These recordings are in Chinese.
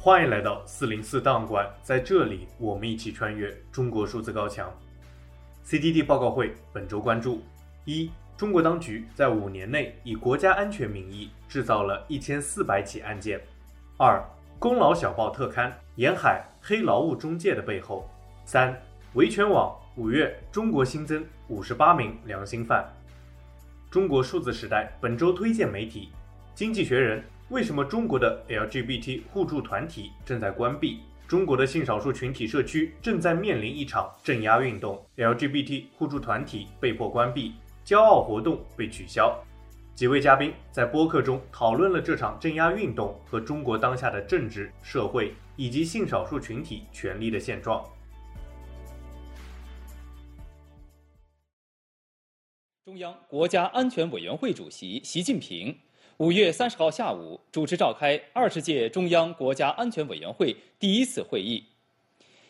欢迎来到四零四档案馆，在这里我们一起穿越中国数字高墙。CDD 报告会本周关注：一、中国当局在五年内以国家安全名义制造了一千四百起案件；二、功劳小报特刊沿海黑劳务中介的背后；三、维权网五月中国新增五十八名良心犯。中国数字时代本周推荐媒体：经济学人。为什么中国的 LGBT 互助团体正在关闭？中国的性少数群体社区正在面临一场镇压运动，LGBT 互助团体被迫关闭，骄傲活动被取消。几位嘉宾在播客中讨论了这场镇压运动和中国当下的政治、社会以及性少数群体权利的现状。中央国家安全委员会主席习近平。五月三十号下午，主持召开二十届中央国家安全委员会第一次会议。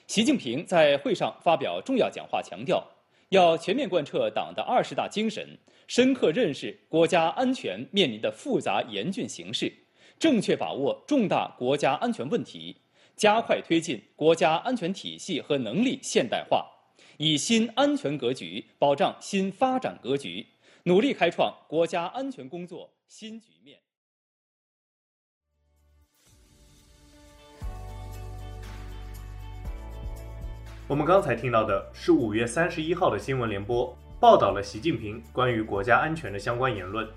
习近平在会上发表重要讲话，强调要全面贯彻党的二十大精神，深刻认识国家安全面临的复杂严峻形势，正确把握重大国家安全问题，加快推进国家安全体系和能力现代化，以新安全格局保障新发展格局，努力开创国家安全工作新局面。我们刚才听到的是五月三十一号的新闻联播，报道了习近平关于国家安全的相关言论。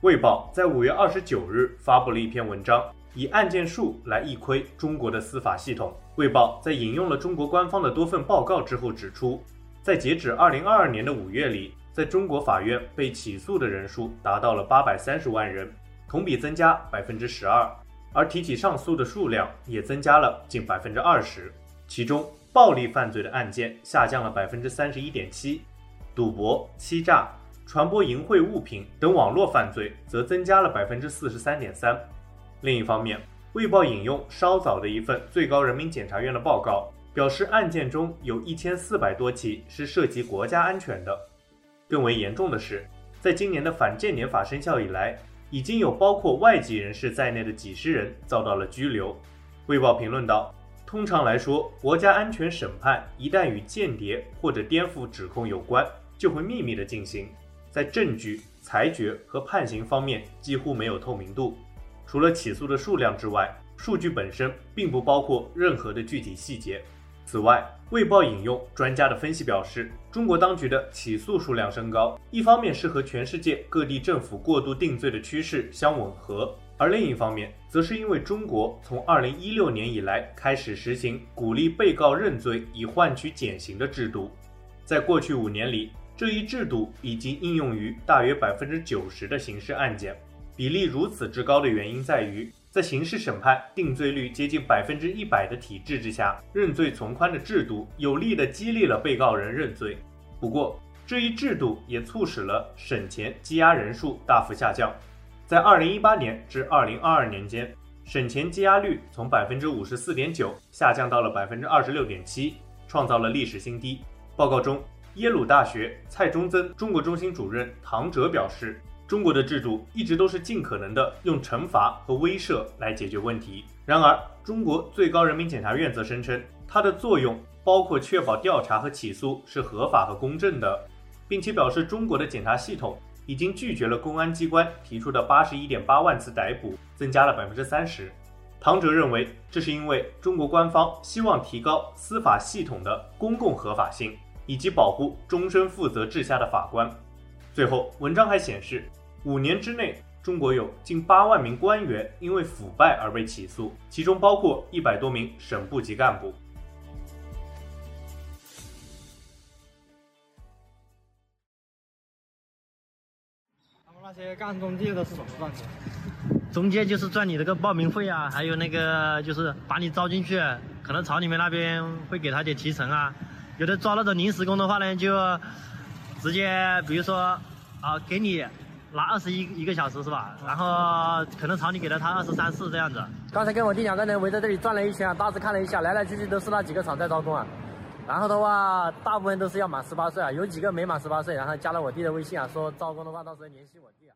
卫报在五月二十九日发布了一篇文章，以案件数来一窥中国的司法系统。卫报在引用了中国官方的多份报告之后指出，在截止二零二二年的五月里。在中国法院被起诉的人数达到了八百三十万人，同比增加百分之十二，而提起上诉的数量也增加了近百分之二十。其中，暴力犯罪的案件下降了百分之三十一点七，赌博、欺诈、传播淫秽物品等网络犯罪则增加了百分之四十三点三。另一方面，卫报引用稍早的一份最高人民检察院的报告，表示案件中有一千四百多起是涉及国家安全的。更为严重的是，在今年的反间谍法生效以来，已经有包括外籍人士在内的几十人遭到了拘留。卫报评论道：“通常来说，国家安全审判一旦与间谍或者颠覆指控有关，就会秘密地进行，在证据、裁决和判刑方面几乎没有透明度。除了起诉的数量之外，数据本身并不包括任何的具体细节。此外，”卫报引用专家的分析表示，中国当局的起诉数量升高，一方面是和全世界各地政府过度定罪的趋势相吻合，而另一方面，则是因为中国从二零一六年以来开始实行鼓励被告认罪以换取减刑的制度，在过去五年里，这一制度已经应用于大约百分之九十的刑事案件，比例如此之高的原因在于。在刑事审判定罪率接近百分之一百的体制之下，认罪从宽的制度有力地激励了被告人认罪。不过，这一制度也促使了审前羁押人数大幅下降。在二零一八年至二零二二年间，审前羁押率从百分之五十四点九下降到了百分之二十六点七，创造了历史新低。报告中，耶鲁大学蔡中曾中国中心主任唐哲表示。中国的制度一直都是尽可能的用惩罚和威慑来解决问题。然而，中国最高人民检察院则声称，它的作用包括确保调查和起诉是合法和公正的，并且表示中国的检察系统已经拒绝了公安机关提出的八十一点八万次逮捕，增加了百分之三十。唐哲认为，这是因为中国官方希望提高司法系统的公共合法性，以及保护终身负责治下的法官。最后，文章还显示，五年之内，中国有近八万名官员因为腐败而被起诉，其中包括一百多名省部级干部。他们那些干中介的是怎么赚钱？中介就是赚你这个报名费啊，还有那个就是把你招进去，可能厂里面那边会给他点提成啊。有的招那种临时工的话呢，就。直接比如说，啊，给你拿二十一一个小时是吧？然后可能厂里给了他二十三四这样子。刚才跟我弟两个人围在这里转了一圈啊，大致看了一下，来来去去都是那几个厂在招工啊。然后的话，大部分都是要满十八岁啊，有几个没满十八岁，然后加了我弟的微信啊，说招工的话到时候联系我弟啊。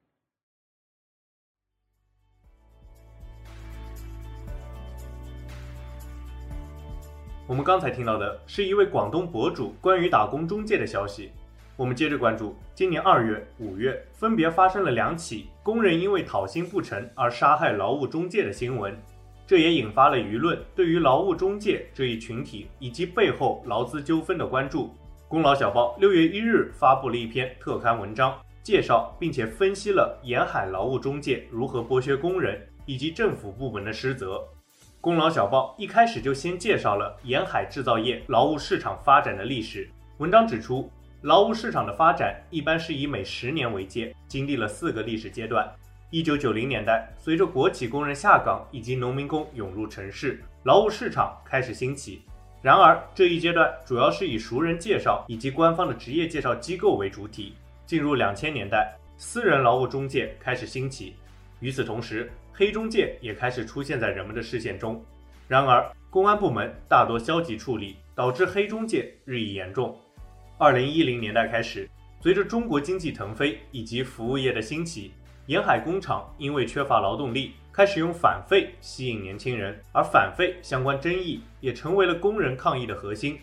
我们刚才听到的是一位广东博主关于打工中介的消息。我们接着关注，今年二月、五月分别发生了两起工人因为讨薪不成而杀害劳务中介的新闻，这也引发了舆论对于劳务中介这一群体以及背后劳资纠纷的关注。功劳小报六月一日发布了一篇特刊文章，介绍并且分析了沿海劳务中介如何剥削工人以及政府部门的失责。功劳小报一开始就先介绍了沿海制造业劳务市场发展的历史。文章指出，劳务市场的发展一般是以每十年为界，经历了四个历史阶段。一九九零年代，随着国企工人下岗以及农民工涌入城市，劳务市场开始兴起。然而，这一阶段主要是以熟人介绍以及官方的职业介绍机构为主体。进入两千年代，私人劳务中介开始兴起。与此同时，黑中介也开始出现在人们的视线中，然而公安部门大多消极处理，导致黑中介日益严重。二零一零年代开始，随着中国经济腾飞以及服务业的兴起，沿海工厂因为缺乏劳动力，开始用返费吸引年轻人，而返费相关争议也成为了工人抗议的核心。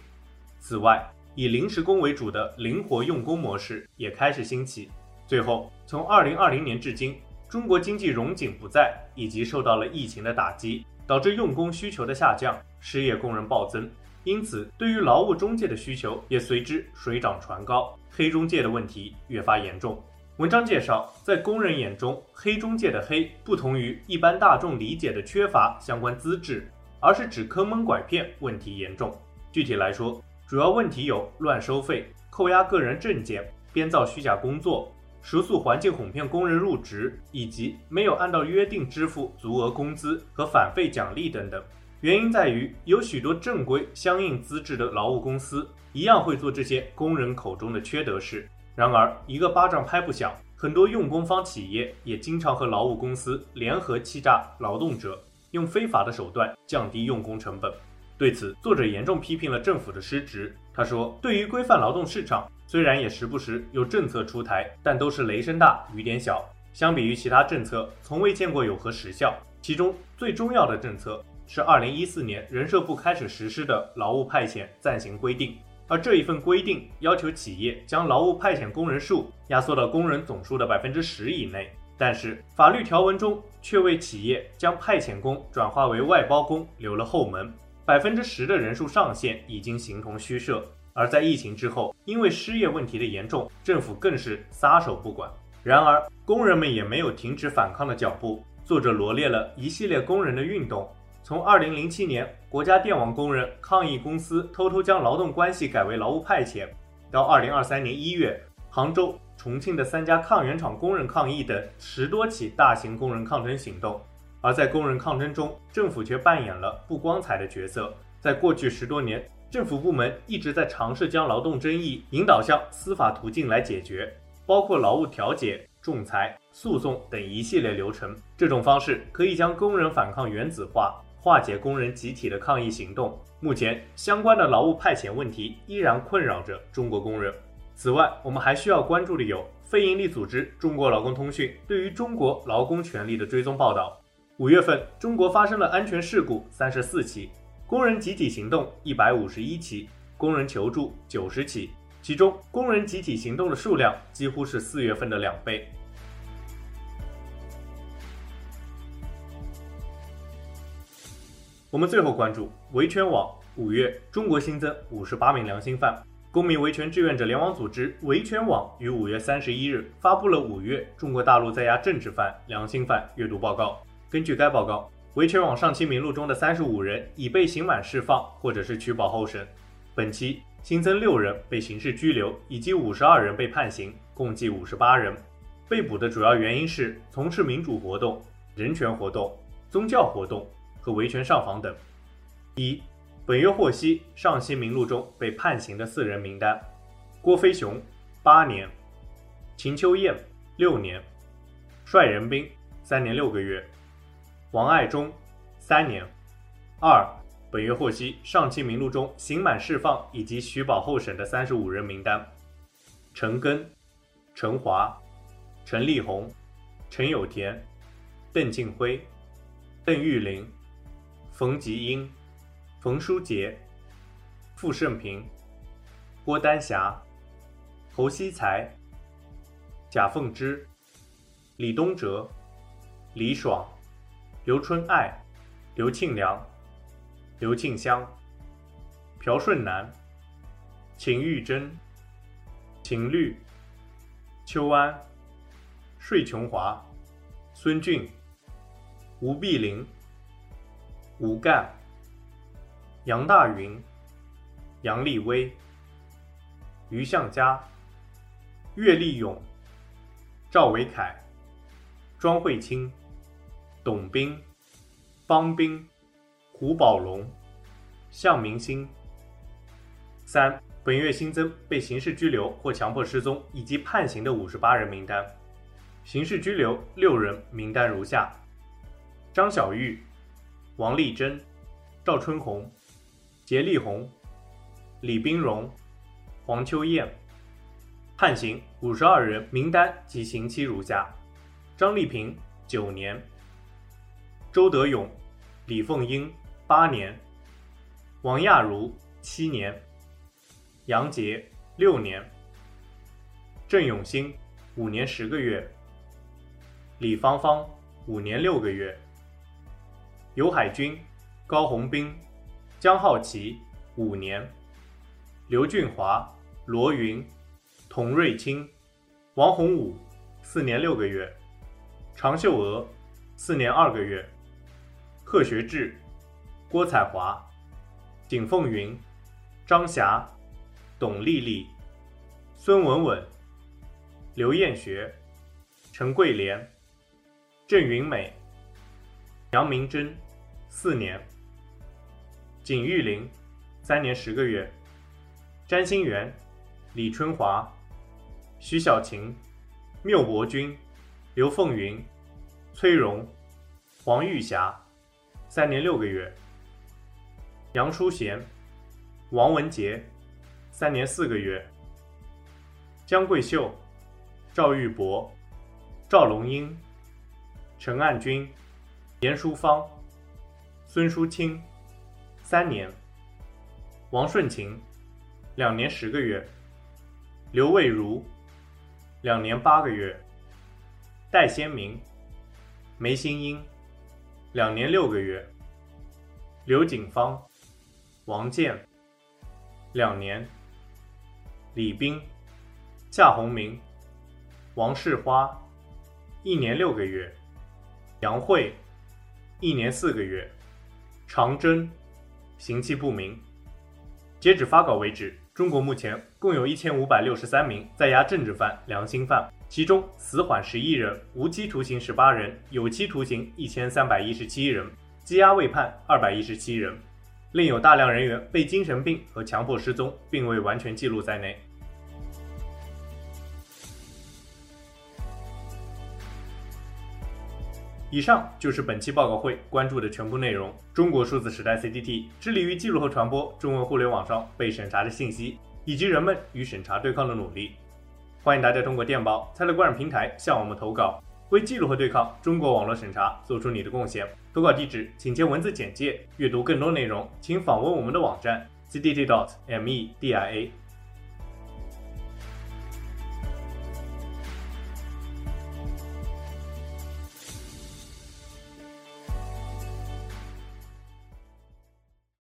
此外，以临时工为主的灵活用工模式也开始兴起。最后，从二零二零年至今，中国经济荣景不再，以及受到了疫情的打击，导致用工需求的下降，失业工人暴增，因此对于劳务中介的需求也随之水涨船高，黑中介的问题越发严重。文章介绍，在工人眼中，黑中介的黑不同于一般大众理解的缺乏相关资质，而是指坑蒙拐骗问题严重。具体来说，主要问题有乱收费、扣押个人证件、编造虚假工作。食宿环境哄骗工人入职，以及没有按照约定支付足额工资和返费奖励等等，原因在于有许多正规相应资质的劳务公司一样会做这些工人口中的缺德事。然而，一个巴掌拍不响，很多用工方企业也经常和劳务公司联合欺诈劳动者，用非法的手段降低用工成本。对此，作者严重批评了政府的失职。他说：“对于规范劳动市场，虽然也时不时有政策出台，但都是雷声大雨点小。相比于其他政策，从未见过有何实效。其中最重要的政策是2014年人社部开始实施的劳务派遣暂行规定，而这一份规定要求企业将劳务派遣工人数压缩到工人总数的百分之十以内。但是法律条文中却为企业将派遣工转化为外包工留了后门。”百分之十的人数上限已经形同虚设，而在疫情之后，因为失业问题的严重，政府更是撒手不管。然而，工人们也没有停止反抗的脚步。作者罗列了一系列工人的运动，从二零零七年国家电网工人抗议公司偷偷将劳动关系改为劳务派遣，到二零二三年一月，杭州、重庆的三家抗原厂工人抗议等十多起大型工人抗争行动。而在工人抗争中，政府却扮演了不光彩的角色。在过去十多年，政府部门一直在尝试将劳动争议引导向司法途径来解决，包括劳务调解、仲裁、诉讼等一系列流程。这种方式可以将工人反抗原子化，化解工人集体的抗议行动。目前，相关的劳务派遣问题依然困扰着中国工人。此外，我们还需要关注的有非营利组织中国劳工通讯对于中国劳工权利的追踪报道。五月份，中国发生了安全事故三十四起，工人集体行动一百五十一起，工人求助九十起，其中工人集体行动的数量几乎是四月份的两倍。我们最后关注维权网，五月中国新增五十八名良心犯。公民维权志愿者联网组织维权网于五月三十一日发布了五月中国大陆在押政治犯、良心犯阅读报告。根据该报告，维权网上期名录中的三十五人已被刑满释放或者是取保候审。本期新增六人被刑事拘留，以及五十二人被判刑，共计五十八人。被捕的主要原因是从事民主活动、人权活动、宗教活动和维权上访等。一、本月获悉上期名录中被判刑的四人名单：郭飞雄，八年；秦秋燕，六年；帅仁斌，三年六个月。王爱忠，三年。二，本月获悉上期名录中刑满释放以及取保候审的三十五人名单：陈根、陈华、陈立红、陈有田、邓庆辉、邓玉林、冯吉英、冯书杰、傅盛平、郭丹霞、侯希才、贾凤芝、李东哲、李爽、刘春爱、刘庆良、刘庆香、朴顺南、秦玉珍、秦律、邱安、税琼华、孙俊、吴碧玲、吴干、杨大云、杨立威、于向佳、岳立勇、赵维凯、庄慧清、董斌、方斌、胡宝龙、向明星。三、本月新增被刑事拘留或强迫失踪以及判刑的五十八人名单。刑事拘留六人，名单如下：张小玉、王丽珍、赵春红、杰丽红、李冰荣、黄秋燕。判刑五十二人，名单及刑期如下：张丽萍九年，周德勇、李凤英八年，王亚茹七年，杨杰六年，郑永兴五年十个月。李芳芳五年六个月，尤海军、高红斌、江浩奇五年，刘俊华、罗云、童瑞清、王洪武四年六个月，常秀娥四年二个月，贺学志、郭彩华、景凤云、张霞、董丽丽、孙文文、刘艳学、陈桂莲。郑云美、杨明珍，四年；景玉玲，三年十个月；詹心元、李春华、徐小晴、缪伯君、刘凤云、崔荣、黄玉霞，三年六个月；杨淑贤、王文杰，三年四个月；江桂秀、赵玉博、赵龙英。陈岸军、严淑芳、孙淑清，三年；王顺琴，两年十个月；刘卫如，两年八个月；戴先明、梅新英，两年六个月；刘景芳、王健，两年；李斌、夏宏明、王世花，一年六个月。杨慧，一年四个月；长征，刑期不明。截止发稿为止，中国目前共有一千五百六十三名在押政治犯、良心犯，其中死缓十一人，无期徒刑十八人，有期徒刑一千三百一十七人，羁押未判二百一十七人，另有大量人员被精神病和强迫失踪，并未完全记录在内。以上就是本期报告会关注的全部内容。中国数字时代 CDT 致力于记录和传播中文互联网上被审查的信息，以及人们与审查对抗的努力。欢迎大家通过电报、Telegram 平台向我们投稿，为记录和对抗中国网络审查做出你的贡献。投稿地址请见文字简介。阅读更多内容，请访问我们的网站 cdt.media。